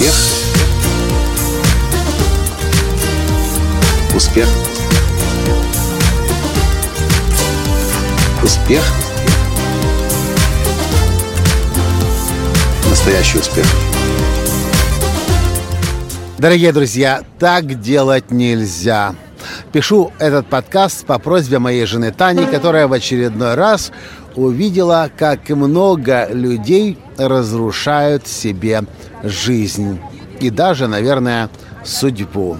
Успех. Успех. Успех. Настоящий успех. Дорогие друзья, так делать нельзя. Пишу этот подкаст по просьбе моей жены Тани, которая в очередной раз увидела, как много людей разрушают себе жизнь и даже, наверное, судьбу.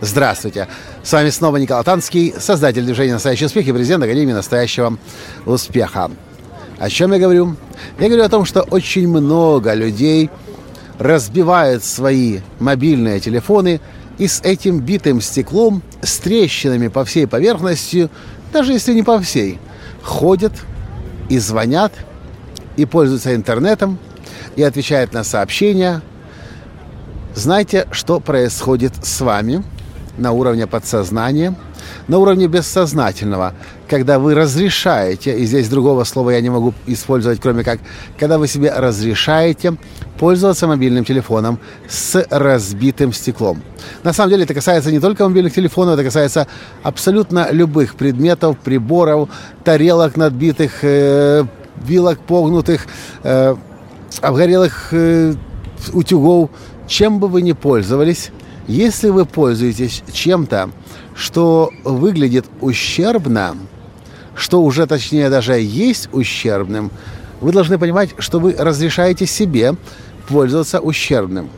Здравствуйте! С вами снова Николай Танский, создатель движения «Настоящий успех» и президент Академии «Настоящего успеха». О чем я говорю? Я говорю о том, что очень много людей разбивают свои мобильные телефоны и с этим битым стеклом, с трещинами по всей поверхности, даже если не по всей, ходят и звонят, и пользуются интернетом, и отвечают на сообщения. Знаете, что происходит с вами на уровне подсознания, на уровне бессознательного, когда вы разрешаете, и здесь другого слова я не могу использовать, кроме как, когда вы себе разрешаете пользоваться мобильным телефоном с разбитым стеклом. На самом деле это касается не только мобильных телефонов, это касается абсолютно любых предметов, приборов, тарелок надбитых, э, вилок погнутых, э, обгорелых э, утюгов, чем бы вы ни пользовались, если вы пользуетесь чем-то, что выглядит ущербно, что уже точнее даже есть ущербным, вы должны понимать, что вы разрешаете себе пользоваться ущербным.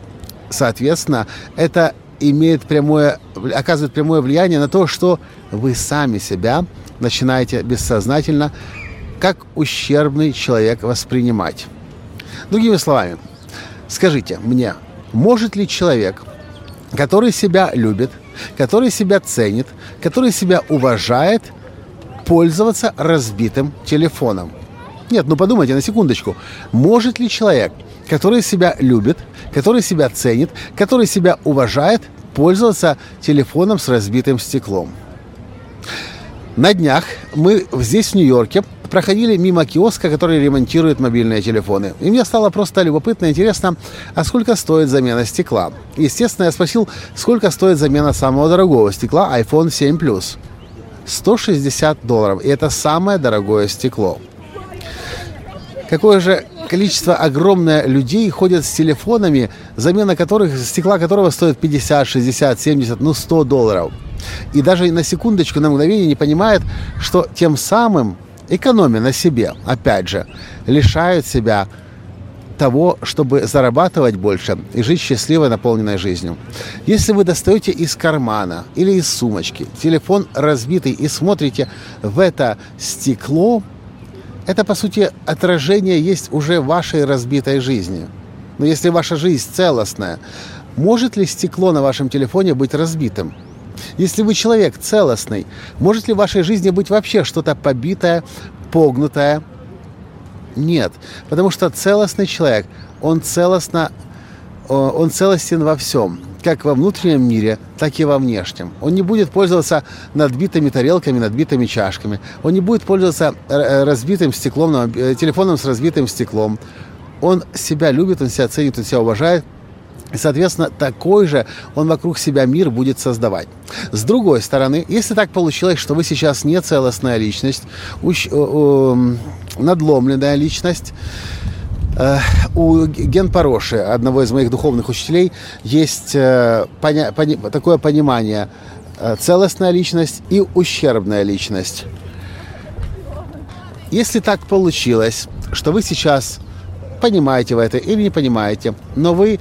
Соответственно, это имеет прямое, оказывает прямое влияние на то, что вы сами себя начинаете бессознательно как ущербный человек воспринимать. Другими словами, скажите мне, может ли человек, который себя любит, который себя ценит, который себя уважает, пользоваться разбитым телефоном? Нет, ну подумайте на секундочку. Может ли человек, который себя любит, который себя ценит, который себя уважает, пользоваться телефоном с разбитым стеклом? На днях мы здесь, в Нью-Йорке, проходили мимо киоска, который ремонтирует мобильные телефоны. И мне стало просто любопытно и интересно, а сколько стоит замена стекла? Естественно, я спросил, сколько стоит замена самого дорогого стекла iPhone 7 Plus. 160 долларов. И это самое дорогое стекло. Какое же количество огромное людей ходят с телефонами, замена которых, стекла которого стоит 50, 60, 70, ну 100 долларов. И даже на секундочку, на мгновение не понимает, что тем самым экономя на себе, опять же, лишают себя того, чтобы зарабатывать больше и жить счастливой, наполненной жизнью. Если вы достаете из кармана или из сумочки телефон разбитый и смотрите в это стекло, это, по сути, отражение есть уже вашей разбитой жизни. Но если ваша жизнь целостная, может ли стекло на вашем телефоне быть разбитым? Если вы человек целостный, может ли в вашей жизни быть вообще что-то побитое, погнутое? Нет, потому что целостный человек, он целостно, он целостен во всем, как во внутреннем мире, так и во внешнем. Он не будет пользоваться надбитыми тарелками, надбитыми чашками. Он не будет пользоваться э, разбитым стеклом, э, телефоном с разбитым стеклом. Он себя любит, он себя ценит, он себя уважает, и, соответственно, такой же он вокруг себя мир будет создавать. С другой стороны, если так получилось, что вы сейчас не целостная личность, уж, э, э, надломленная личность, э, у Ген Пороши, одного из моих духовных учителей, есть э, поня- пони- такое понимание целостная личность и ущербная личность. Если так получилось, что вы сейчас понимаете в это или не понимаете, но вы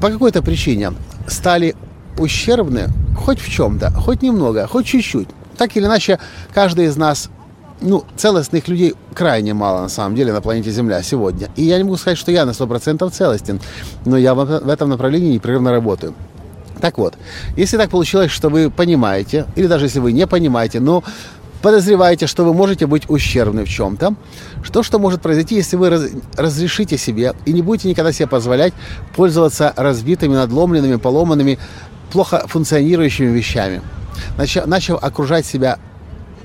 по какой-то причине стали ущербны хоть в чем-то, хоть немного, хоть чуть-чуть. Так или иначе, каждый из нас, ну, целостных людей крайне мало на самом деле на планете Земля сегодня. И я не могу сказать, что я на 100% целостен, но я в этом направлении непрерывно работаю. Так вот, если так получилось, что вы понимаете, или даже если вы не понимаете, но подозреваете, что вы можете быть ущербны в чем-то, что, что может произойти, если вы раз, разрешите себе и не будете никогда себе позволять пользоваться разбитыми, надломленными, поломанными, плохо функционирующими вещами, начав, начав окружать себя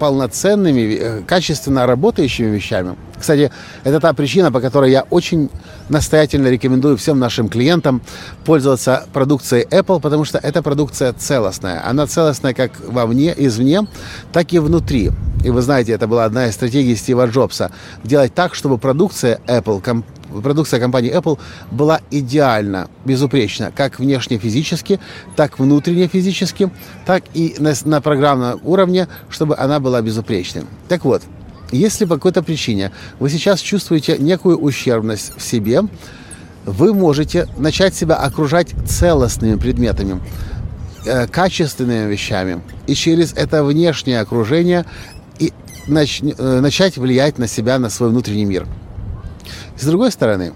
полноценными, э, качественно работающими вещами. Кстати, это та причина, по которой я очень настоятельно рекомендую всем нашим клиентам пользоваться продукцией Apple, потому что эта продукция целостная. Она целостная как вовне, извне, так и внутри. И вы знаете, это была одна из стратегий Стива Джобса. Делать так, чтобы продукция Apple, продукция компании Apple была идеально, безупречна, как внешне физически, так внутренне физически, так и на, на программном уровне, чтобы она была безупречной. Так вот, если по какой-то причине вы сейчас чувствуете некую ущербность в себе, вы можете начать себя окружать целостными предметами, э, качественными вещами. И через это внешнее окружение и нач, э, начать влиять на себя, на свой внутренний мир. С другой стороны,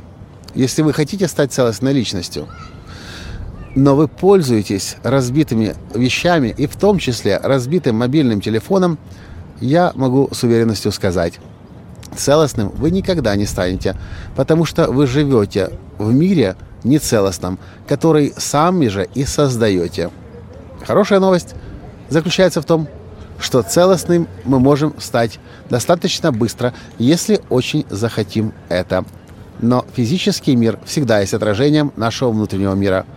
если вы хотите стать целостной личностью, но вы пользуетесь разбитыми вещами и в том числе разбитым мобильным телефоном, я могу с уверенностью сказать, целостным вы никогда не станете, потому что вы живете в мире нецелостном, который сами же и создаете. Хорошая новость заключается в том, что целостным мы можем стать достаточно быстро, если очень захотим это. Но физический мир всегда есть отражением нашего внутреннего мира –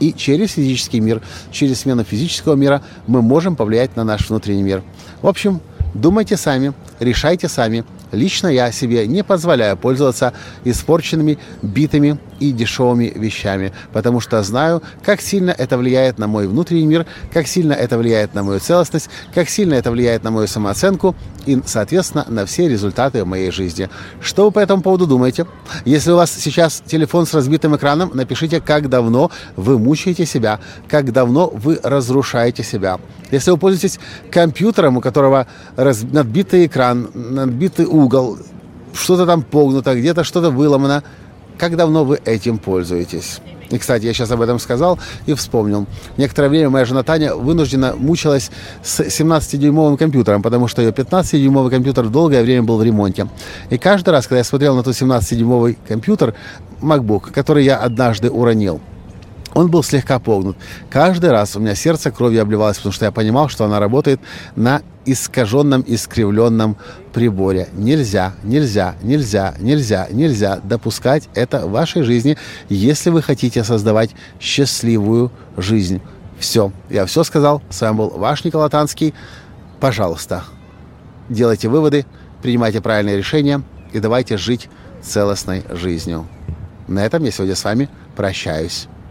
и через физический мир, через смену физического мира мы можем повлиять на наш внутренний мир. В общем, думайте сами, решайте сами, Лично я себе не позволяю пользоваться испорченными, битыми и дешевыми вещами, потому что знаю, как сильно это влияет на мой внутренний мир, как сильно это влияет на мою целостность, как сильно это влияет на мою самооценку и, соответственно, на все результаты в моей жизни. Что вы по этому поводу думаете? Если у вас сейчас телефон с разбитым экраном, напишите, как давно вы мучаете себя, как давно вы разрушаете себя. Если вы пользуетесь компьютером, у которого раз... надбитый экран, надбитый угол, что-то там погнуто, где-то что-то выломано, как давно вы этим пользуетесь? И, кстати, я сейчас об этом сказал и вспомнил. Некоторое время моя жена Таня вынуждена мучилась с 17-дюймовым компьютером, потому что ее 15-дюймовый компьютер долгое время был в ремонте. И каждый раз, когда я смотрел на тот 17-дюймовый компьютер, MacBook, который я однажды уронил, он был слегка погнут. Каждый раз у меня сердце кровью обливалось, потому что я понимал, что она работает на искаженном, искривленном приборе. Нельзя, нельзя, нельзя, нельзя, нельзя допускать это в вашей жизни, если вы хотите создавать счастливую жизнь. Все, я все сказал. С вами был ваш Николай Танский. Пожалуйста, делайте выводы, принимайте правильные решения и давайте жить целостной жизнью. На этом я сегодня с вами прощаюсь.